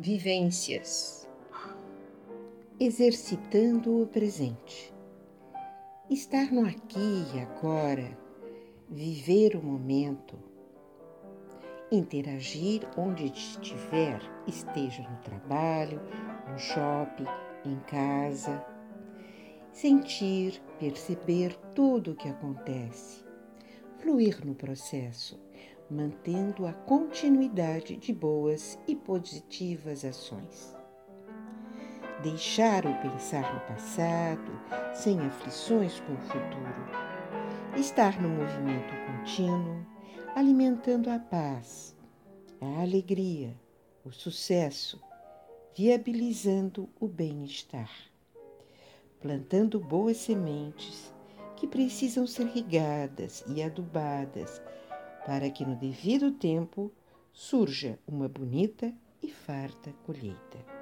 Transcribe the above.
vivências. Exercitando o presente. Estar no aqui e agora, viver o momento, interagir onde estiver, esteja no trabalho, no shopping, em casa, sentir, perceber tudo o que acontece, fluir no processo, mantendo a continuidade de boas e positivas ações. Deixar o pensar no passado, sem aflições com o futuro. Estar no movimento contínuo, alimentando a paz, a alegria, o sucesso, viabilizando o bem-estar. Plantando boas sementes que precisam ser regadas e adubadas para que no devido tempo surja uma bonita e farta colheita.